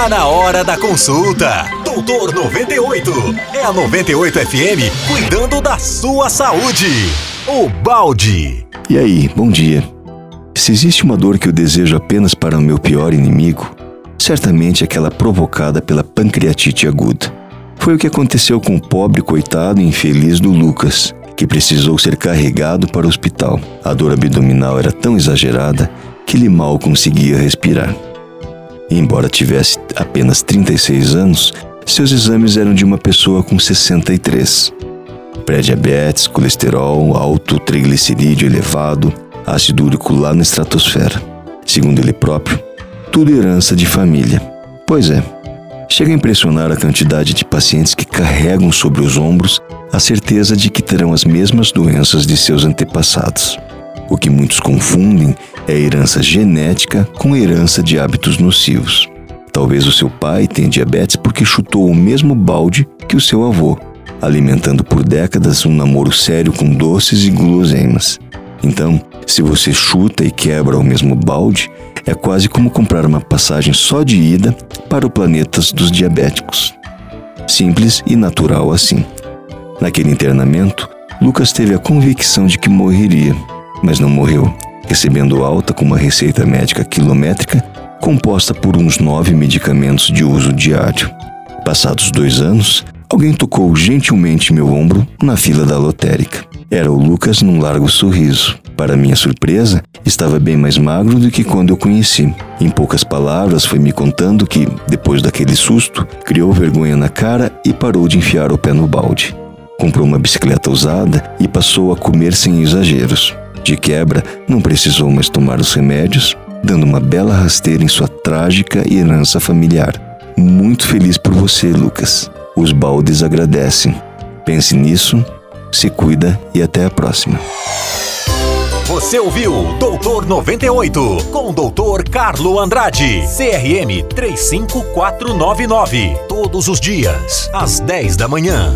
Tá na hora da consulta. Doutor 98. É a 98 FM cuidando da sua saúde. O balde. E aí, bom dia. Se existe uma dor que eu desejo apenas para o meu pior inimigo, certamente aquela provocada pela pancreatite aguda. Foi o que aconteceu com o pobre coitado e infeliz do Lucas, que precisou ser carregado para o hospital. A dor abdominal era tão exagerada que ele mal conseguia respirar. Embora tivesse apenas 36 anos, seus exames eram de uma pessoa com 63. Pré-diabetes, colesterol alto, triglicerídeo elevado, ácido úrico lá na estratosfera. Segundo ele próprio, tudo herança de família. Pois é, chega a impressionar a quantidade de pacientes que carregam sobre os ombros a certeza de que terão as mesmas doenças de seus antepassados. O que muitos confundem é a herança genética com herança de hábitos nocivos. Talvez o seu pai tenha diabetes porque chutou o mesmo balde que o seu avô, alimentando por décadas um namoro sério com doces e guloseimas. Então, se você chuta e quebra o mesmo balde, é quase como comprar uma passagem só de ida para o planeta dos diabéticos. Simples e natural assim. Naquele internamento, Lucas teve a convicção de que morreria, mas não morreu, recebendo alta com uma receita médica quilométrica composta por uns nove medicamentos de uso diário. Passados dois anos, alguém tocou gentilmente meu ombro na fila da lotérica. Era o Lucas num largo sorriso. Para minha surpresa, estava bem mais magro do que quando eu conheci. Em poucas palavras, foi me contando que, depois daquele susto, criou vergonha na cara e parou de enfiar o pé no balde. Comprou uma bicicleta usada e passou a comer sem exageros. De quebra, não precisou mais tomar os remédios, dando uma bela rasteira em sua trágica herança familiar. Muito feliz por você, Lucas. Os baldes agradecem. Pense nisso, se cuida e até a próxima. Você ouviu Doutor 98 com o Doutor Carlo Andrade, CRM 35499. Todos os dias, às 10 da manhã.